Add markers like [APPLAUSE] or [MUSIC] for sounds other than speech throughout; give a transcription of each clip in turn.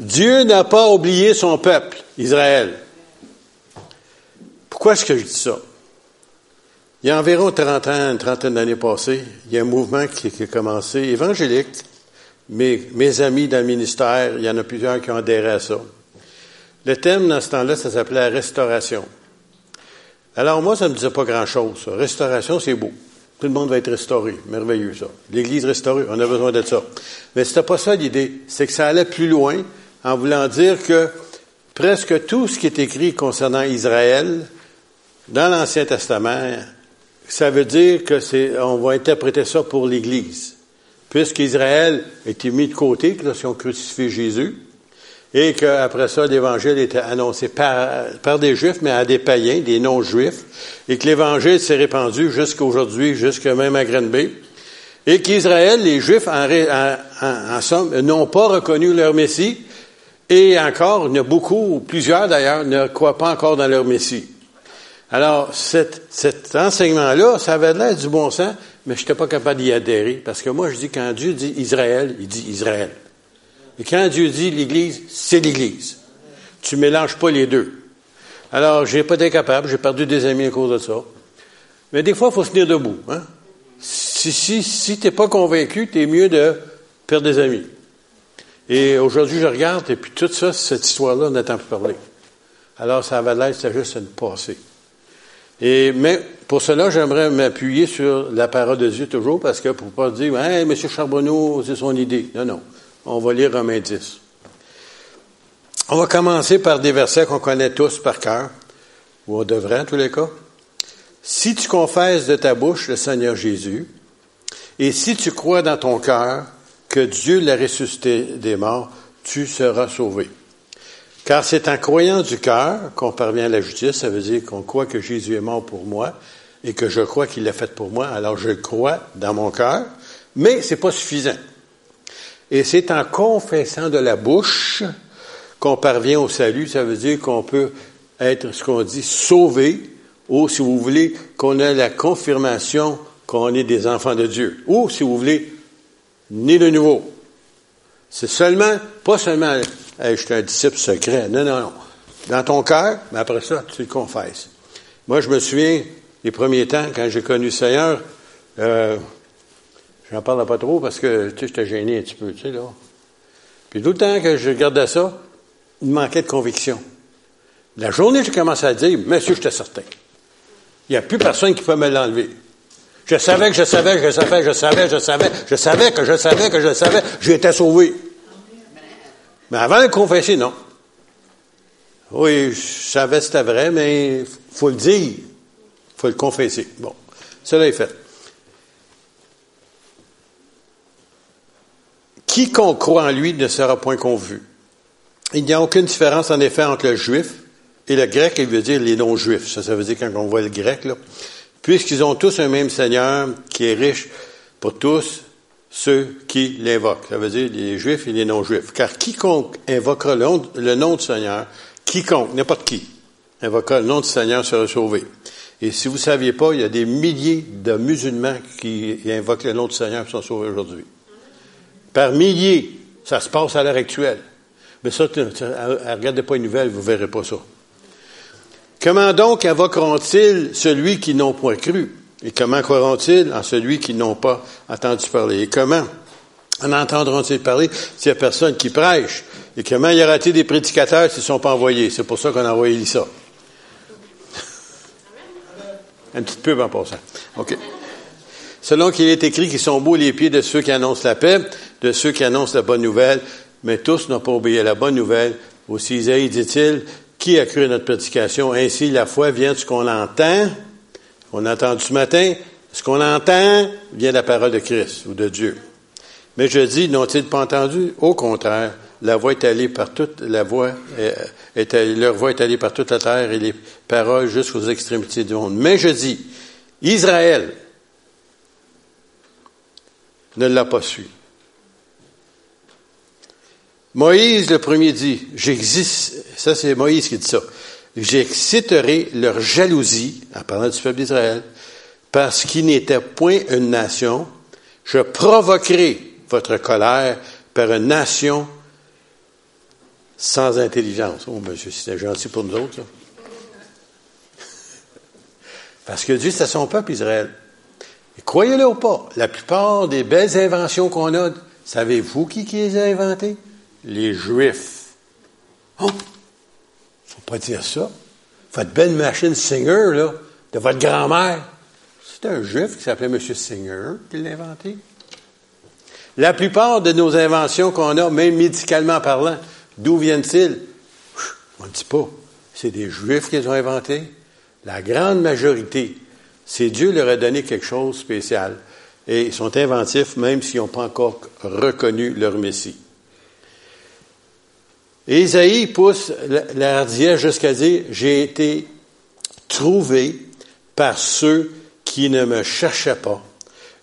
Dieu n'a pas oublié son peuple, Israël. Pourquoi est-ce que je dis ça? Il y a environ 30 ans, une trentaine d'années passées, il y a un mouvement qui, a commencé, évangélique. Mes, mes amis dans le ministère, il y en a plusieurs qui ont adhéré à ça. Le thème dans ce temps-là, ça s'appelait la restauration. Alors moi, ça ne me disait pas grand-chose. Restauration, c'est beau. Tout le monde va être restauré. Merveilleux, ça. L'Église restaurée, on a besoin de ça. Mais c'était pas ça l'idée. C'est que ça allait plus loin en voulant dire que presque tout ce qui est écrit concernant Israël dans l'Ancien Testament, ça veut dire que c'est, on va interpréter ça pour l'Église. Puisqu'Israël a été mis de côté, lorsqu'ils ont crucifié Jésus, et qu'après ça, l'Évangile était annoncé par, par des Juifs, mais à des païens, des non-Juifs, et que l'Évangile s'est répandu jusqu'à aujourd'hui, jusqu'à même à Grenby, et qu'Israël, les Juifs, en somme, n'ont pas reconnu leur Messie, et encore, il y a beaucoup, plusieurs d'ailleurs, ne croient pas encore dans leur Messie. Alors, cet, cet enseignement-là, ça avait l'air du bon sens, mais je n'étais pas capable d'y adhérer, parce que moi, je dis, quand Dieu dit Israël, il dit Israël. Et quand Dieu dit l'Église, c'est l'Église. Tu mélanges pas les deux. Alors, j'ai pas été capable, j'ai perdu des amis à cause de ça. Mais des fois, il faut se tenir debout. Hein? Si, si, si tu n'es pas convaincu, tu es mieux de perdre des amis. Et aujourd'hui, je regarde, et puis tout ça, cette histoire-là, n'entend plus parler. Alors, ça avait l'air, c'était juste une passée. Et, mais pour cela, j'aimerais m'appuyer sur la parole de Dieu toujours, parce que pour pas dire, hey, M. Charbonneau, c'est son idée. Non, non. On va lire Romains 10. On va commencer par des versets qu'on connaît tous par cœur, ou on devrait en tous les cas. Si tu confesses de ta bouche le Seigneur Jésus, et si tu crois dans ton cœur que Dieu l'a ressuscité des morts, tu seras sauvé. Car c'est en croyant du cœur qu'on parvient à la justice, ça veut dire qu'on croit que Jésus est mort pour moi et que je crois qu'il l'a fait pour moi, alors je crois dans mon cœur, mais c'est pas suffisant. Et c'est en confessant de la bouche qu'on parvient au salut. Ça veut dire qu'on peut être, ce qu'on dit, sauvé, ou si vous voulez, qu'on a la confirmation qu'on est des enfants de Dieu. Ou, si vous voulez, né de nouveau. C'est seulement, pas seulement, je suis un disciple secret. Non, non, non. Dans ton cœur, mais après ça, tu le confesses. Moi, je me souviens, les premiers temps, quand j'ai connu le Seigneur, euh, J'en parle pas trop parce que, tu sais, j'étais gêné un petit peu, tu sais, là. Puis tout le temps que je regardais ça, il me manquait de conviction. La journée, j'ai commencé à dire, monsieur, j'étais certain. Il n'y a plus personne qui peut me l'enlever. Je savais que je savais, que je savais, je savais, je savais, je savais que je savais que je savais, j'étais sauvé. Mais avant de confesser, non. Oui, je savais que c'était vrai, mais faut le dire. faut le confesser. Bon, cela est fait. Quiconque croit en lui ne sera point convu. Il n'y a aucune différence, en effet, entre le juif et le grec, il veut dire les non-juifs. Ça, ça veut dire quand on voit le grec, là. Puisqu'ils ont tous un même Seigneur qui est riche pour tous ceux qui l'invoquent. Ça veut dire les juifs et les non-juifs. Car quiconque invoquera le nom, du Seigneur, quiconque, n'importe qui, invoquera le nom du Seigneur sera sauvé. Et si vous ne saviez pas, il y a des milliers de musulmans qui invoquent le nom du Seigneur et sont sauvés aujourd'hui par milliers. Ça se passe à l'heure actuelle. Mais ça, regardez pas une nouvelle, vous verrez pas ça. Comment donc invoqueront-ils celui qui n'ont point cru? Et comment croiront-ils en celui qui n'ont pas entendu parler? Et comment en entendront-ils parler s'il n'y a personne qui prêche? Et comment y aura-t-il des prédicateurs s'ils ne sont pas envoyés? C'est pour ça qu'on a envoyé ça. Un petit peu en passant. OK. Selon qu'il est écrit qu'ils sont beaux les pieds de ceux qui annoncent la paix, de ceux qui annoncent la bonne nouvelle, mais tous n'ont pas obéi à la bonne nouvelle. Aussi Isaïe dit-il, qui a cru notre prédication? Ainsi, la foi vient de ce qu'on entend, on a entendu ce matin, ce qu'on entend vient de la parole de Christ ou de Dieu. Mais je dis, n'ont-ils pas entendu? Au contraire, la voix est allée par toute la voix, est, leur voix est allée par toute la terre et les paroles jusqu'aux extrémités du monde. Mais je dis, Israël ne l'a pas su. Moïse, le premier, dit, j'existe, ça c'est Moïse qui dit ça, j'exciterai leur jalousie, en parlant du peuple d'Israël, parce qu'il n'était point une nation, je provoquerai votre colère par une nation sans intelligence. Oh, monsieur, c'était gentil pour nous autres. [LAUGHS] Parce que Dieu, c'est son peuple, Israël. Croyez-le ou pas, la plupart des belles inventions qu'on a, savez-vous qui les a inventées? Les Juifs. Oh! Faut pas dire ça. Votre belle machine Singer, là, de votre grand-mère, c'est un Juif qui s'appelait M. Singer qui l'a inventé. La plupart de nos inventions qu'on a, même médicalement parlant, d'où viennent-ils? On ne dit pas. C'est des Juifs qui les ont inventés. La grande majorité, c'est Dieu leur a donné quelque chose de spécial. Et ils sont inventifs même s'ils n'ont pas encore reconnu leur Messie. Et Isaïe pousse la jusqu'à dire, j'ai été trouvé par ceux qui ne me cherchaient pas.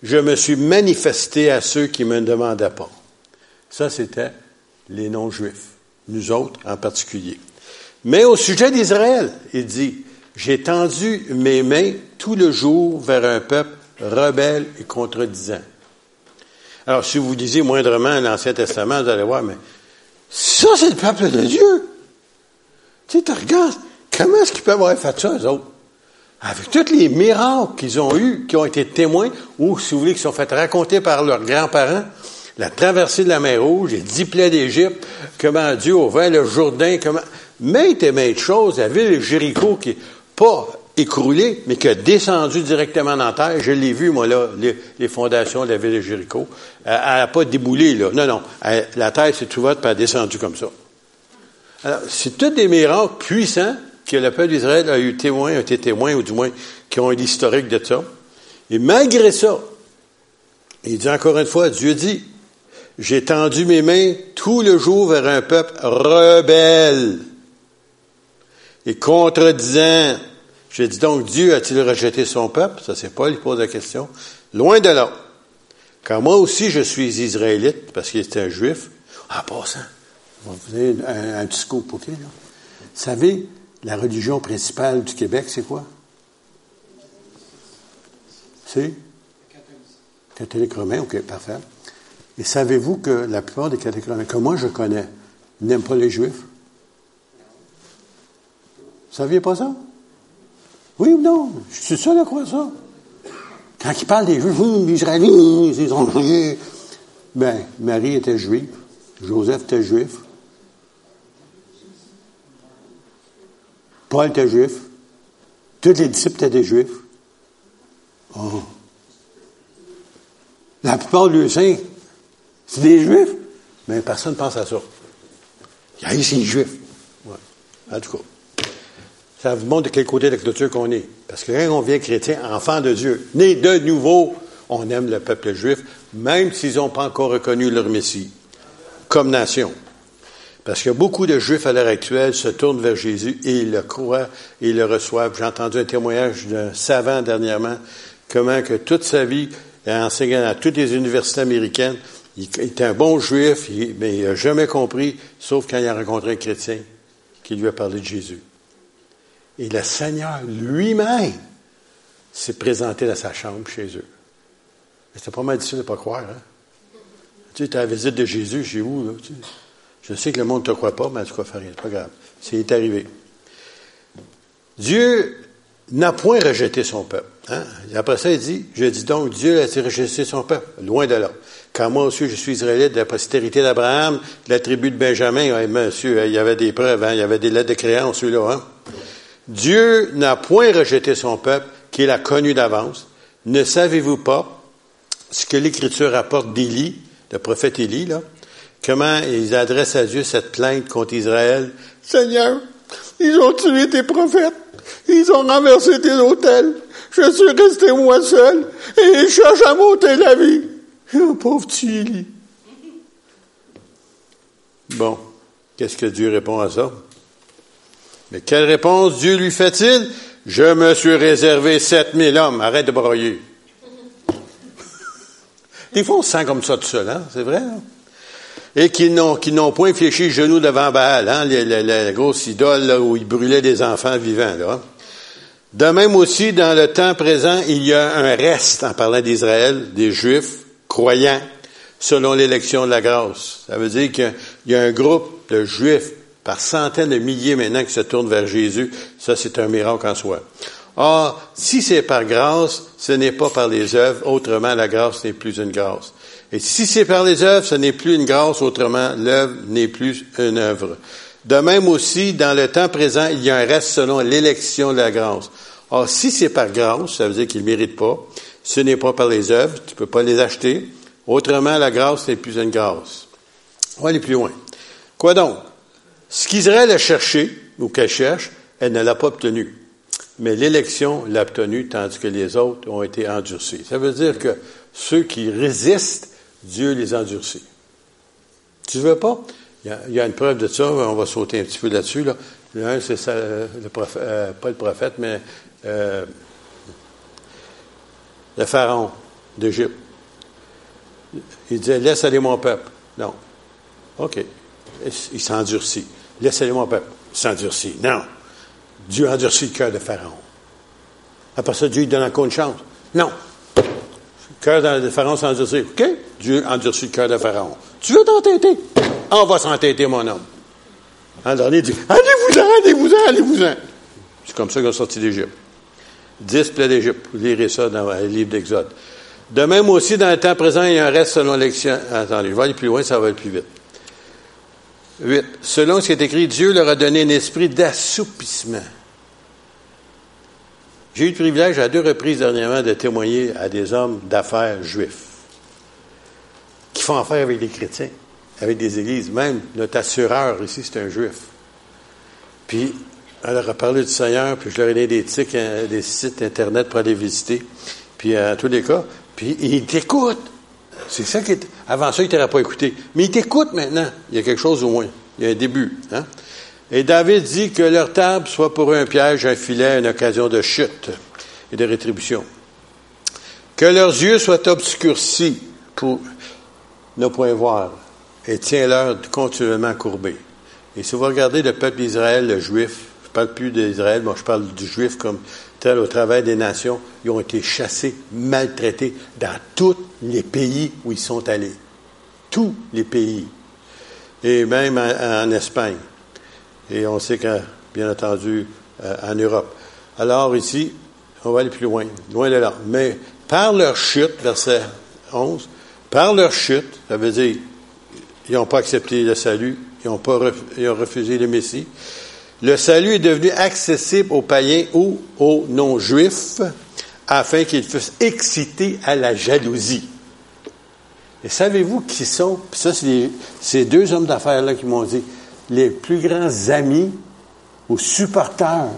Je me suis manifesté à ceux qui ne me demandaient pas. Ça, c'était les non-juifs, nous autres en particulier. Mais au sujet d'Israël, il dit, j'ai tendu mes mains tout le jour vers un peuple rebelle et contredisant. Alors, si vous disiez moindrement l'Ancien Testament, vous allez voir, mais ça, c'est le peuple de Dieu. Tu sais, tu regardes, comment est-ce qu'ils peuvent avoir fait ça, eux autres? Avec tous les miracles qu'ils ont eus, qui ont été témoins, ou, si vous voulez, qui sont fait raconter par leurs grands-parents, la traversée de la mer Rouge, les dix plaies d'Égypte, comment Dieu ouvert le Jourdain, comment, maintes et maintes choses, la ville de Jéricho qui, pas écroulé, mais qui a descendu directement dans la terre. Je l'ai vu, moi, là, les, fondations de la ville de Jéricho. Elle n'a pas déboulé, là. Non, non. la terre s'est ouverte et elle a descendu comme ça. Alors, c'est tous des miracles puissants que le peuple d'Israël a eu témoin, a été témoin, ou du moins, qui ont eu l'historique de ça. Et malgré ça, il dit encore une fois, Dieu dit, j'ai tendu mes mains tout le jour vers un peuple rebelle et contredisant. J'ai dit donc, Dieu a-t-il rejeté son peuple? Ça, c'est Paul qui pose la question. Loin de là. Car moi aussi, je suis israélite, parce qu'il était un juif. En passant, vous avez un, un petit scoop, OK? Là. Vous savez, la religion principale du Québec, c'est quoi? C'est? Catholique romain, OK, parfait. Et savez-vous que la plupart des catholiques romains que moi je connais n'aiment pas les juifs? Vous saviez pas ça? Oui ou non? Suis seul à croire ça. Quand il parle des Juifs, Israéliens, ils ont Ben, Marie était juive, Joseph était juif, Paul était juif, tous les disciples étaient des juifs. Oh. La plupart de saints, c'est des juifs, mais personne ne pense à ça. Il y a ici juifs. Ouais. En tout cas. Ça vous montre de quel côté de la clôture qu'on est. Parce que quand on vient chrétien, enfant de Dieu, né de nouveau, on aime le peuple juif, même s'ils n'ont pas encore reconnu leur Messie, comme nation. Parce que beaucoup de Juifs à l'heure actuelle se tournent vers Jésus et ils le croient et ils le reçoivent. J'ai entendu un témoignage d'un savant dernièrement, comment que toute sa vie, enseignant à toutes les universités américaines, il était un bon Juif, mais il n'a jamais compris, sauf quand il a rencontré un chrétien qui lui a parlé de Jésus. Et le Seigneur lui-même s'est présenté dans sa chambre chez eux. C'était pas mal difficile de ne pas croire. Hein? Tu sais, as la visite de Jésus chez vous. Là, Je sais que le monde ne te croit pas, mais en tout cas, rien. C'est pas grave. C'est arrivé. Dieu n'a point rejeté son peuple. Hein? après ça, il dit, je dis donc, Dieu a rejeté son peuple. Loin de là. Car moi aussi, je suis israélite de la postérité d'Abraham, de la tribu de Benjamin. monsieur, il y avait des preuves, hein? il y avait des lettres de créance, celui-là. Hein? Dieu n'a point rejeté son peuple qu'il a connu d'avance. Ne savez-vous pas ce que l'Écriture rapporte d'Élie, le prophète Élie, là? Comment ils adressent à Dieu cette plainte contre Israël? Seigneur, ils ont tué tes prophètes. Ils ont renversé tes hôtels. Je suis resté moi seul et ils cherchent à monter la vie. Oh, pauvre petit Élie. Bon, qu'est-ce que Dieu répond à ça? Mais quelle réponse Dieu lui fait-il? Je me suis réservé 7000 hommes. Arrête de broyer. [LAUGHS] Des fois, on se sent comme ça tout seul, hein? C'est vrai, hein? Et qui n'ont, point fléchi genoux devant Baal, hein? La, grosse idole, où il brûlait des enfants vivants, là. De même aussi, dans le temps présent, il y a un reste, en parlant d'Israël, des Juifs croyants, selon l'élection de la grâce. Ça veut dire qu'il y a un groupe de Juifs par centaines de milliers maintenant qui se tournent vers Jésus. Ça, c'est un miracle en soi. Or, si c'est par grâce, ce n'est pas par les œuvres, autrement la grâce n'est plus une grâce. Et si c'est par les œuvres, ce n'est plus une grâce, autrement l'œuvre n'est plus une œuvre. De même aussi, dans le temps présent, il y a un reste selon l'élection de la grâce. Or, si c'est par grâce, ça veut dire qu'il ne mérite pas, ce n'est pas par les œuvres, tu ne peux pas les acheter. Autrement, la grâce n'est plus une grâce. On va aller plus loin. Quoi donc? Ce qu'Israël a cherché, ou qu'elle cherche, elle ne l'a pas obtenu. Mais l'élection l'a obtenu, tandis que les autres ont été endurcis. Ça veut dire que ceux qui résistent, Dieu les endurcit. Tu veux pas? Il y, a, une preuve de ça, on va sauter un petit peu là-dessus. Là. L'un, c'est ça, le prophète, euh, pas le prophète, mais euh, le pharaon d'Égypte. Il disait, laisse aller mon peuple. Non. OK. Il s'endurcit. Laissez-le mon peuple. Il s'endurcit. Non. Dieu endurcit le cœur de Pharaon. Après ça, Dieu lui donne encore une chance. Non. Le cœur de Pharaon s'endurcit. OK? Dieu endurcit le cœur de Pharaon. Tu veux t'entêter? On va s'entêter, mon homme. Alors, il dit, allez-vous-en, allez-vous-en, allez-vous-en. C'est comme ça qu'on est sorti d'Égypte. Dix plaies d'Égypte. Vous lirez ça dans le livre d'Exode. De même aussi, dans le temps présent, il y un reste selon l'élection. Attendez, je vais aller plus loin, ça va aller plus vite. 8. Selon ce qui est écrit, Dieu leur a donné un esprit d'assoupissement. J'ai eu le privilège à deux reprises dernièrement de témoigner à des hommes d'affaires juifs qui font affaire avec des chrétiens, avec des églises. Même notre assureur ici, c'est un juif. Puis, elle leur a parlé du Seigneur, puis je leur ai donné des, euh, sites Internet pour aller visiter. Puis, en tous les cas, puis ils t'écoutent. C'est ça qui est. Avant ça, il ne t'aurait pas écouté. Mais il t'écoute maintenant. Il y a quelque chose au moins. Il y a un début. Hein? Et David dit que leur table soit pour eux un piège, un filet, une occasion de chute et de rétribution. Que leurs yeux soient obscurcis pour ne point voir et tiens-leur continuellement courbés. Et si vous regardez le peuple d'Israël, le juif, je ne parle plus d'Israël, moi je parle du juif comme tel au travers des nations, ils ont été chassés, maltraités dans tous les pays où ils sont allés. Tous les pays. Et même en, Espagne. Et on sait que, bien entendu, euh, en Europe. Alors ici, on va aller plus loin, loin de là. Mais par leur chute, verset 11, par leur chute, ça veut dire, ils n'ont pas accepté le salut, ils ont, pas, ils ont refusé le Messie, le salut est devenu accessible aux païens ou aux non-juifs afin qu'ils fussent excités à la jalousie. Et savez-vous qui sont, ça c'est ces deux hommes d'affaires-là qui m'ont dit, les plus grands amis ou supporters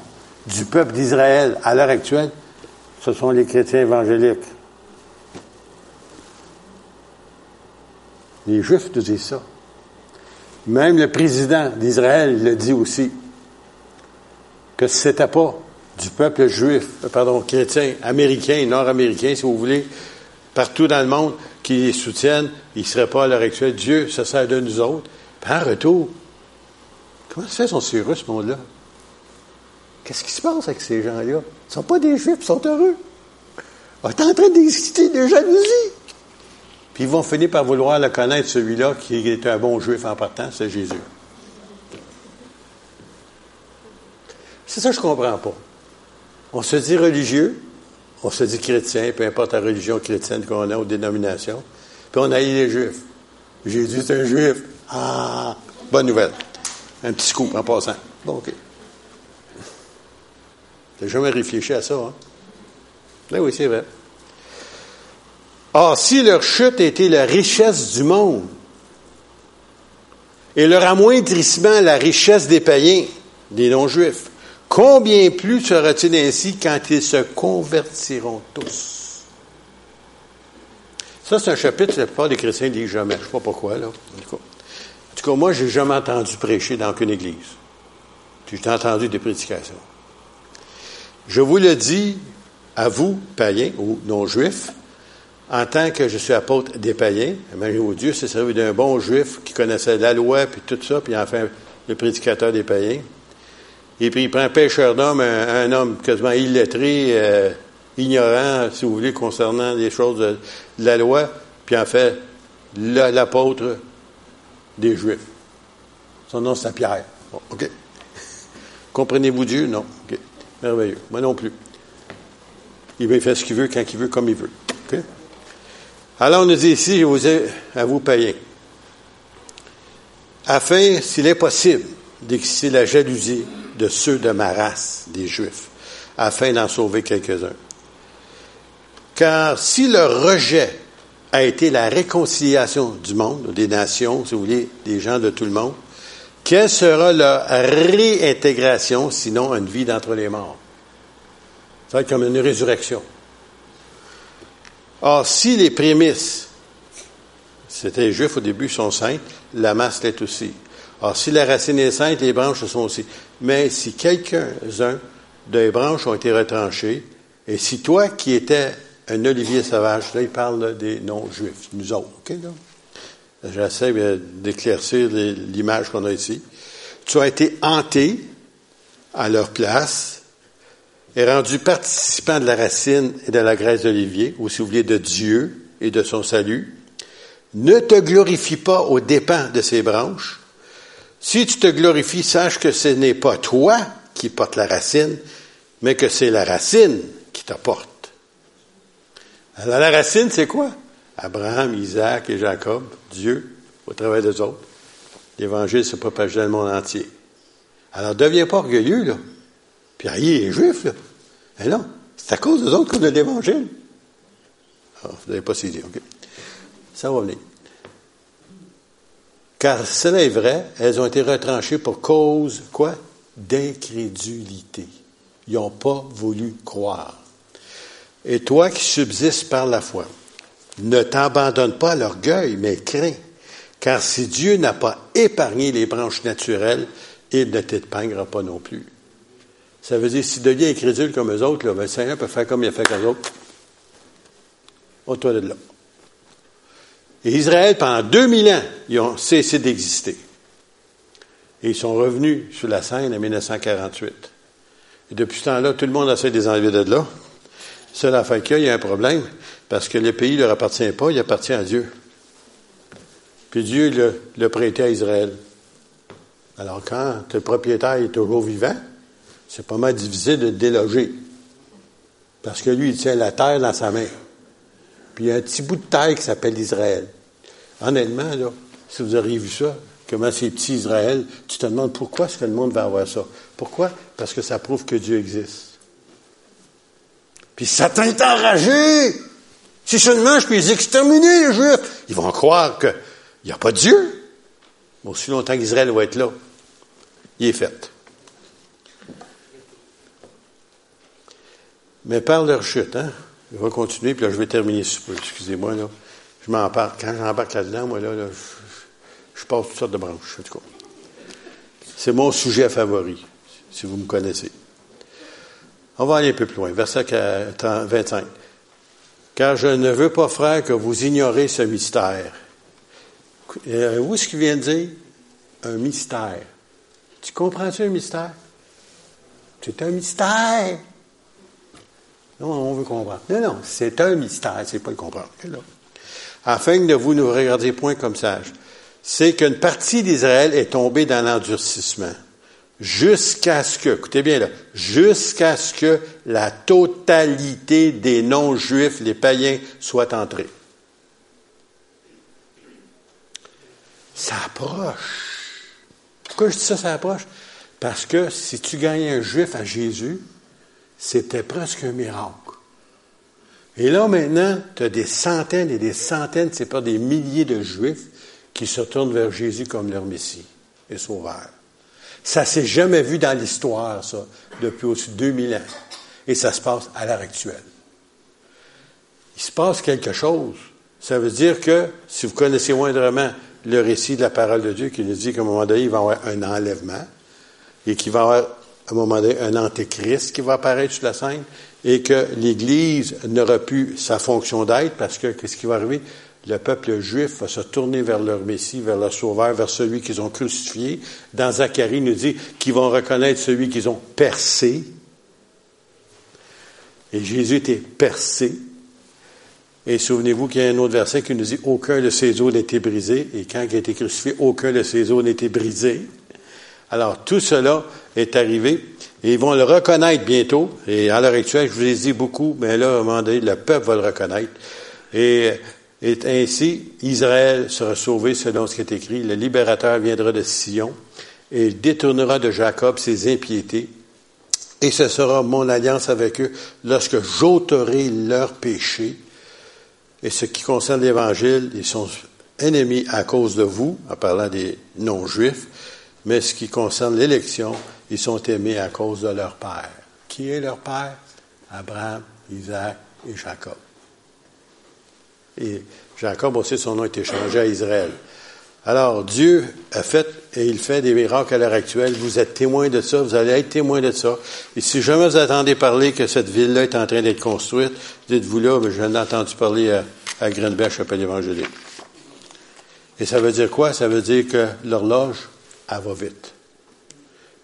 du peuple d'Israël à l'heure actuelle, ce sont les chrétiens évangéliques. Les Juifs nous disent ça. Même le président d'Israël le dit aussi que ce n'était pas du peuple juif, euh, pardon, chrétien, américain, nord-américain, si vous voulez, partout dans le monde, qui les soutiennent, ils ne seraient pas à l'heure actuelle. Dieu ça sert de nous autres. Par retour, comment ça sont si heureux, ce monde-là? Qu'est-ce qui se passe avec ces gens-là? Ils ne sont pas des juifs, ils sont heureux. On est en train d'exciter de jalousie. Puis ils vont finir par vouloir le connaître, celui-là, qui est un bon juif en partant, c'est Jésus. C'est ça que je ne comprends pas. On se dit religieux, on se dit chrétien, peu importe la religion chrétienne qu'on a ou dénomination, puis on haït les Juifs. Jésus est un Juif. Ah, bonne nouvelle. Un petit coup en passant. Bon, OK. n'as jamais réfléchi à ça, hein? Ben oui, c'est vrai. Or, si leur chute était la richesse du monde, et leur amoindrissement la richesse des païens, des non-juifs, Combien plus sera-t-il ainsi quand ils se convertiront tous? Ça, c'est un chapitre que la plupart des chrétiens ne disent jamais. Je ne sais pas pourquoi, là. En tout cas, moi, je n'ai jamais entendu prêcher dans aucune église. J'ai entendu des prédications. Je vous le dis à vous, païens ou non-juifs, en tant que je suis apôtre des païens, imaginez-vous, Dieu s'est servi d'un bon juif qui connaissait la loi, puis tout ça, puis enfin le prédicateur des païens. Et puis il prend un pêcheur d'homme, un, homme quasiment illettré, euh, ignorant, si vous voulez, concernant les choses de, la loi, puis en fait l'apôtre des Juifs. Son nom, c'est Pierre. OK. [LAUGHS] Comprenez-vous Dieu? Non. OK. Merveilleux. Moi non plus. Il veut faire ce qu'il veut, quand il veut, comme il veut. OK? Alors, on nous dit ici, je vous ai à vous païens, afin, s'il est possible, d'exciter la jalousie de ceux de ma race, des Juifs, afin d'en sauver quelques-uns. Car si le rejet a été la réconciliation du monde, des nations, si vous voulez, des gens de tout le monde, quelle sera leur réintégration, sinon une vie d'entre les morts? Ça va être comme une résurrection. Or, si les prémices, c'était les Juifs au début, sont saintes, la masse l'est aussi. Or, si la racine est sainte, les branches sont aussi. Mais si quelques-uns des branches ont été retranchés, et si toi qui étais un olivier sauvage, là, il parle des non-juifs, nous autres, OK, là? J'essaie d'éclaircir l'image qu'on a ici. Tu as été hanté à leur place, et rendu participant de la racine et de la graisse d'olivier, ou si vous voulez, de Dieu et de son salut. Ne te glorifie pas aux dépens de ses branches, si tu te glorifies, sache que ce n'est pas toi qui portes la racine, mais que c'est la racine qui te porte. Alors la racine, c'est quoi? Abraham, Isaac et Jacob, Dieu, au travers des autres. L'Évangile se propage dans le monde entier. Alors, deviens pas orgueilleux, là. Puis, il est juif, là. Mais non, c'est à cause des autres qu'on a l'Évangile. Ah, vous n'avez pas si dit, OK. Ça va venir. Car cela est vrai, elles ont été retranchées pour cause, quoi? D'incrédulité. Ils n'ont pas voulu croire. Et toi qui subsistes par la foi, ne t'abandonne pas à l'orgueil, mais crains. Car si Dieu n'a pas épargné les branches naturelles, il ne t'épargnera pas non plus. Ça veut dire, si tu deviens incrédule comme eux autres, ben, le Seigneur peut faire comme il a fait avec eux autres. Au-toi de là. Et Israël, pendant 2000 ans, ils ont cessé d'exister. Et ils sont revenus sur la scène en 1948. Et depuis ce temps-là, tout le monde essaie de les enlever de là. Seule affaire qu'il y a, il y a un problème, parce que le pays ne leur appartient pas, il appartient à Dieu. Puis Dieu l'a prêté à Israël. Alors quand le propriétaire est toujours vivant, c'est pas mal difficile de déloger. Parce que lui, il tient la terre dans sa main. Puis il y a un petit bout de terre qui s'appelle Israël. Honnêtement, là, si vous auriez vu ça, comment c'est petit Israël, tu te demandes pourquoi est-ce que le monde va avoir ça? Pourquoi? Parce que ça prouve que Dieu existe. Puis Satan est enragé. Si seulement je peux les exterminer, les Juifs, ils vont croire qu'il n'y a pas de Dieu. Aussi longtemps qu'Israël va être là, il est fait. Mais par leur chute, hein? Je vais continuer, puis là, je vais terminer Excusez-moi, là. Je m'en parle. Quand j'embarque là-dedans, moi, là, je, passe toutes sortes de branches, en tout cas. C'est mon sujet favori, si vous me connaissez. On va aller un peu plus loin. Verset 25. Car je ne veux pas, frère, que vous ignorez ce mystère. Euh, où est-ce qu'il vient de dire? Un mystère? Tu comprends-tu un mystère? C'est un mystère. Non, on veut comprendre. Non, non, c'est un mystère, c'est pas le comprendre. Afin que vous ne vous regardiez point comme sage, c'est qu'une partie d'Israël est tombée dans l'endurcissement. Jusqu'à ce que, écoutez bien là, jusqu'à ce que la totalité des non-juifs, les païens, soient entrés. Ça approche. Pourquoi je dis ça, ça approche? Parce que si tu gagnais un juif à Jésus, c'était presque un miracle. Et là, maintenant, tu as des centaines et des centaines, c'est pas des milliers de Juifs qui se tournent vers Jésus comme leur Messie et Sauveur. Ça s'est jamais vu dans l'histoire, ça, depuis de 2000 ans. Et ça se passe à l'heure actuelle. Il se passe quelque chose. Ça veut dire que, si vous connaissez moindrement le récit de la parole de Dieu qui nous dit qu'à un moment donné, il va y avoir un enlèvement et qu'il va y avoir un moment donné, un antéchrist qui va apparaître sur la scène et que l'Église n'aura plus sa fonction d'être parce que qu'est-ce qui va arriver? Le peuple juif va se tourner vers leur Messie, vers leur Sauveur, vers celui qu'ils ont crucifié. Dans Zacharie, nous dit qu'ils vont reconnaître celui qu'ils ont percé. Et Jésus était percé. Et souvenez-vous qu'il y a un autre verset qui nous dit aucun de ses os n'était brisé. Et quand il a été crucifié, aucun de ses os n'était brisé. Alors, tout cela est arrivé. Et ils vont le reconnaître bientôt. Et à l'heure actuelle, je vous ai dit beaucoup, mais là, à un moment donné, le peuple va le reconnaître. Et, et ainsi, Israël sera sauvé selon ce qui est écrit. Le libérateur viendra de Sion et il détournera de Jacob ses impiétés. Et ce sera mon alliance avec eux lorsque j'ôterai leurs péchés. Et ce qui concerne l'Évangile, ils sont ennemis à cause de vous, en parlant des non-juifs, mais ce qui concerne l'élection, ils sont aimés à cause de leur père. Qui est leur père? Abraham, Isaac et Jacob. Et Jacob aussi, son nom est échangé à Israël. Alors, Dieu a fait et il fait des miracles à l'heure actuelle. Vous êtes témoins de ça, vous allez être témoins de ça. Et si jamais vous attendez parler que cette ville-là est en train d'être construite, dites-vous là, mais je ai entendu parler à, à Greenbech, appel évangélique. Et ça veut dire quoi? Ça veut dire que l'horloge, elle va vite.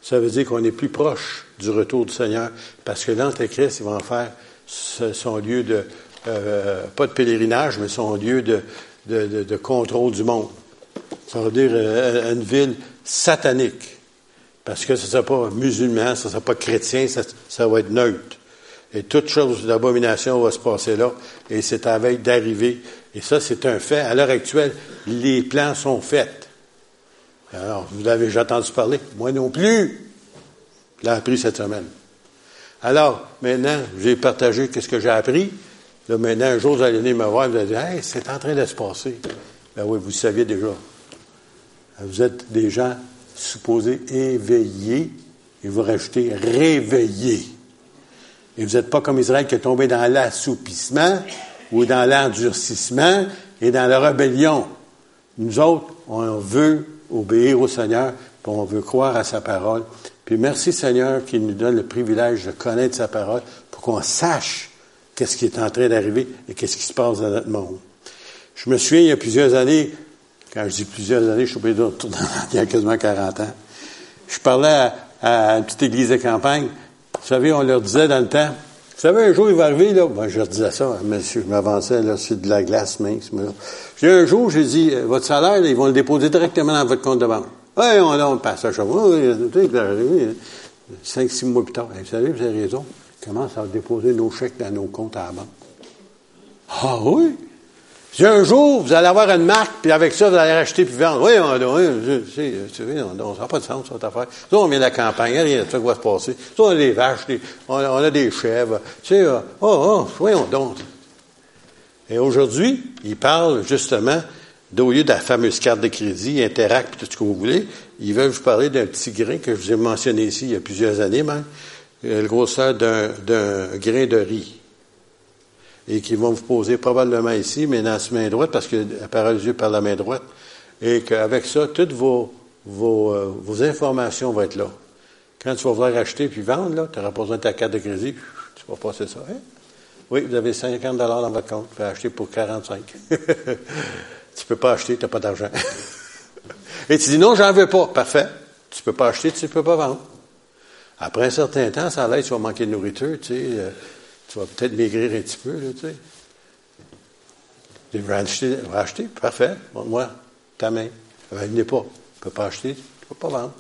Ça veut dire qu'on est plus proche du retour du Seigneur, parce que l'Antéchrist, il va en faire son lieu de, euh, pas de pèlerinage, mais son lieu de, de, contrôle du monde. Ça veut dire euh, une ville satanique. Parce que ce ne sera pas musulman, ce ne sera pas chrétien, ça, ça, va être neutre. Et toute chose d'abomination va se passer là. Et c'est à veille d'arriver. Et ça, c'est un fait. À l'heure actuelle, les plans sont faits. Alors, vous l'avez déjà entendu parler? Moi non plus. Je l'ai appris cette semaine. Alors, maintenant, j'ai partagé ce que j'ai appris. Là, maintenant, un jour, vous allez venir me voir et vous allez dire, hey, c'est en train de se passer. Ben oui, vous le saviez déjà. Vous êtes des gens supposés éveillés, et vous rajoutez réveillés. Et vous n'êtes pas comme Israël qui est tombé dans l'assoupissement ou dans l'endurcissement et dans la rébellion. Nous autres, on veut obéir au Seigneur, puis on veut croire à sa parole. Puis merci Seigneur qui nous donne le privilège de connaître sa parole pour qu'on sache qu'est-ce qui est en train d'arriver et qu'est-ce qui se passe dans notre monde. Je me souviens, il y a plusieurs années, quand je dis plusieurs années, je suis obligé de [LAUGHS] il y a quasiment 40 ans. Je parlais à, une petite église de campagne. Vous savez, on leur disait dans le temps, vous savez, un jour, il va arriver, là. Moi, je disais ça, monsieur, je m'avançais, là, sur de la glace mince. J'ai un jour, j'ai dit, euh, votre salaire, ils vont le déposer directement dans votre compte de banque. Oui, on, on passe à chaque fois. Cinq, six mois plus tard. Vous savez, vous avez raison. On commence à déposer nos chèques dans nos comptes à la banque. Ah oui? Si un jour, vous allez avoir une marque, puis avec ça, vous allez racheter puis vendre. Oui, on, oui, ça n'a pas de sens, cette affaire. Ça, on vient de la campagne, rien de ça qui va se passer. Ça, on a des vaches, on, a des chèvres. Tu sais, oh, oh, voyons donc. Et aujourd'hui, il parle justement, au lieu de la fameuse carte de crédit, Interact, puis tout ce que vous voulez, ils veulent vous parler d'un petit grain que je vous ai mentionné ici il y a plusieurs années même, euh, le grosseur d'un grain de riz et qui vont vous poser probablement ici, mais dans la main droite, parce que la parole de Dieu par la main droite, et qu'avec ça, toutes vos, vos, euh, vos, informations vont être là. Quand tu vas vouloir acheter puis vendre, tu n'auras pas besoin de ta carte de crédit, tu vas passer ça. Hein? Oui, vous avez 50 dollars dans votre compte, vous pouvez acheter pour 45. [LAUGHS] tu peux pas acheter, tu n'as pas d'argent. [LAUGHS] et tu dis non, j'en veux pas. Parfait. Tu peux pas acheter, tu ne peux pas vendre. Après un certain temps, ça l'aide, tu vas manquer de nourriture, tu sais. Euh, tu vas peut-être maigrir un petit peu, là, tu sais. Tu vas acheter, parfait. Moi, ta main. Elle n'est pas. Tu ne peux pas acheter, tu ne peux pas vendre.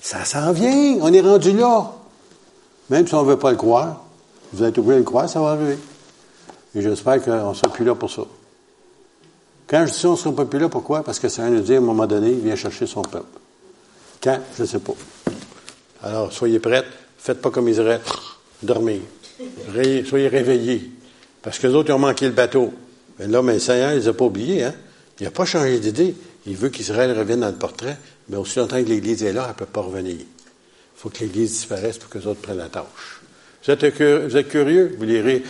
Ça s'en vient. On est rendu là. Même si on ne veut pas le croire, vous êtes obligé de le croire, ça va arriver. Et j'espère qu'on ne sera plus là pour ça. Quand je dis on ne sera pas plus là, pourquoi? Parce que ça veut dire, à un moment donné, il vient chercher son peuple. Quand? Je ne sais pas. Alors, soyez prêts. Faites pas comme Israël. Dormez soyez réveillés. Parce que les autres, ont manqué le bateau. Mais là, mais le Seigneur, il ne les a pas oubliés. Il n'a pas changé d'idée. Il veut qu'Israël revienne dans le portrait. Mais aussi longtemps que l'Église est là, elle ne peut pas revenir. Il faut que l'Église disparaisse pour que les autres prennent la tâche. Vous êtes, curieux? Vous lirez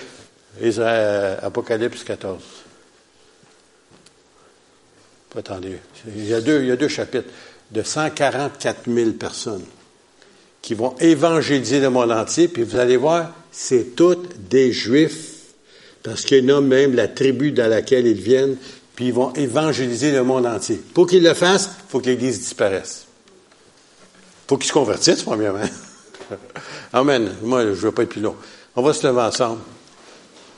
Apocalypse 14. Attendez. Il y, a deux, il y a deux chapitres de 144 000 personnes qui vont évangéliser le monde entier, puis vous allez voir, c'est toutes des Juifs, parce qu'ils nomment même la tribu dans laquelle ils viennent, puis ils vont évangéliser le monde entier. Pour qu'ils le fassent, il faut que l'Église disparaisse. Il faut qu'ils se convertissent, premièrement. [LAUGHS] Amen. Moi, je ne veux pas être plus long. On va se lever ensemble.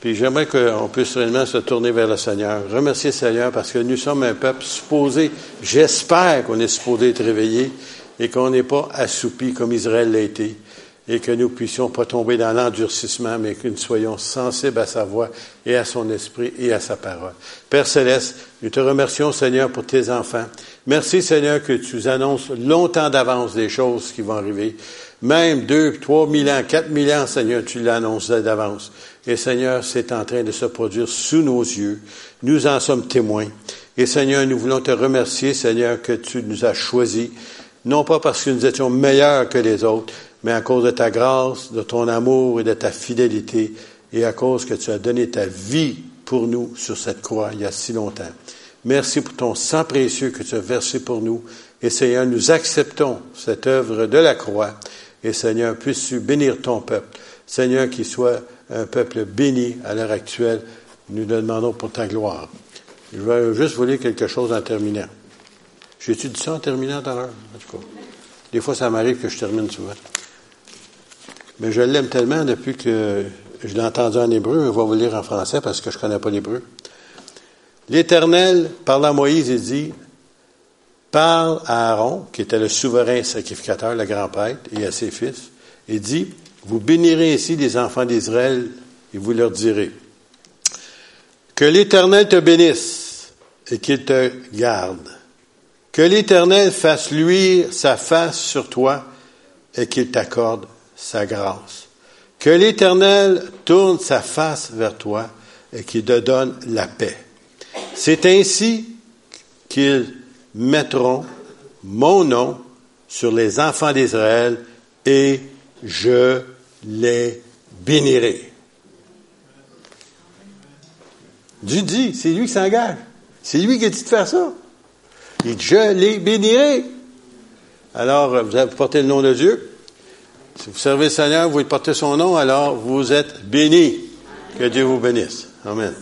Puis j'aimerais qu'on puisse réellement se tourner vers le Seigneur. Remercier le Seigneur parce que nous sommes un peuple supposé, j'espère qu'on est supposé être réveillé, et qu'on n'est pas assoupi comme Israël l'a été et que nous puissions pas tomber dans l'endurcissement, mais que nous soyons sensibles à sa voix et à son esprit et à sa parole. Père Céleste, nous te remercions, Seigneur, pour tes enfants. Merci, Seigneur, que tu annonces longtemps d'avance des choses qui vont arriver. Même deux, trois mille ans, quatre mille ans, Seigneur, tu l'annonces d'avance. Et Seigneur, c'est en train de se produire sous nos yeux. Nous en sommes témoins. Et Seigneur, nous voulons te remercier, Seigneur, que tu nous as choisis, non pas parce que nous étions meilleurs que les autres, mais à cause de ta grâce, de ton amour et de ta fidélité, et à cause que tu as donné ta vie pour nous sur cette croix il y a si longtemps. Merci pour ton sang précieux que tu as versé pour nous. Et Seigneur, nous acceptons cette œuvre de la croix. Et Seigneur, puisses-tu bénir ton peuple. Seigneur, qu'il soit un peuple béni à l'heure actuelle. Nous le demandons pour ta gloire. Je vais juste vous lire quelque chose en terminant. J'ai-tu ça en terminant tout à l'heure? En tout cas, des fois, ça m'arrive que je termine souvent. Mais je l'aime tellement depuis que je l'ai entendu en hébreu. Je vais vous lire en français parce que je ne connais pas l'hébreu. L'Éternel, parlant à Moïse, il dit, parle à Aaron, qui était le souverain sacrificateur, le grand prêtre, et à ses fils, et dit, vous bénirez ici les enfants d'Israël, et vous leur direz, que l'Éternel te bénisse et qu'il te garde. Que l'Éternel fasse luire sa face sur toi et qu'il t'accorde sa grâce. Que l'Éternel tourne sa face vers toi et qu'il te donne la paix. C'est ainsi qu'ils mettront mon nom sur les enfants d'Israël et je les bénirai. Dieu dit, c'est lui qui s'engage. C'est lui qui a dit de faire ça. Il je les bénirai. Alors, vous avez porté le nom de Dieu. Si vous servez le Seigneur, vous portez son nom, alors vous êtes bénis. Que Dieu vous bénisse. Amen.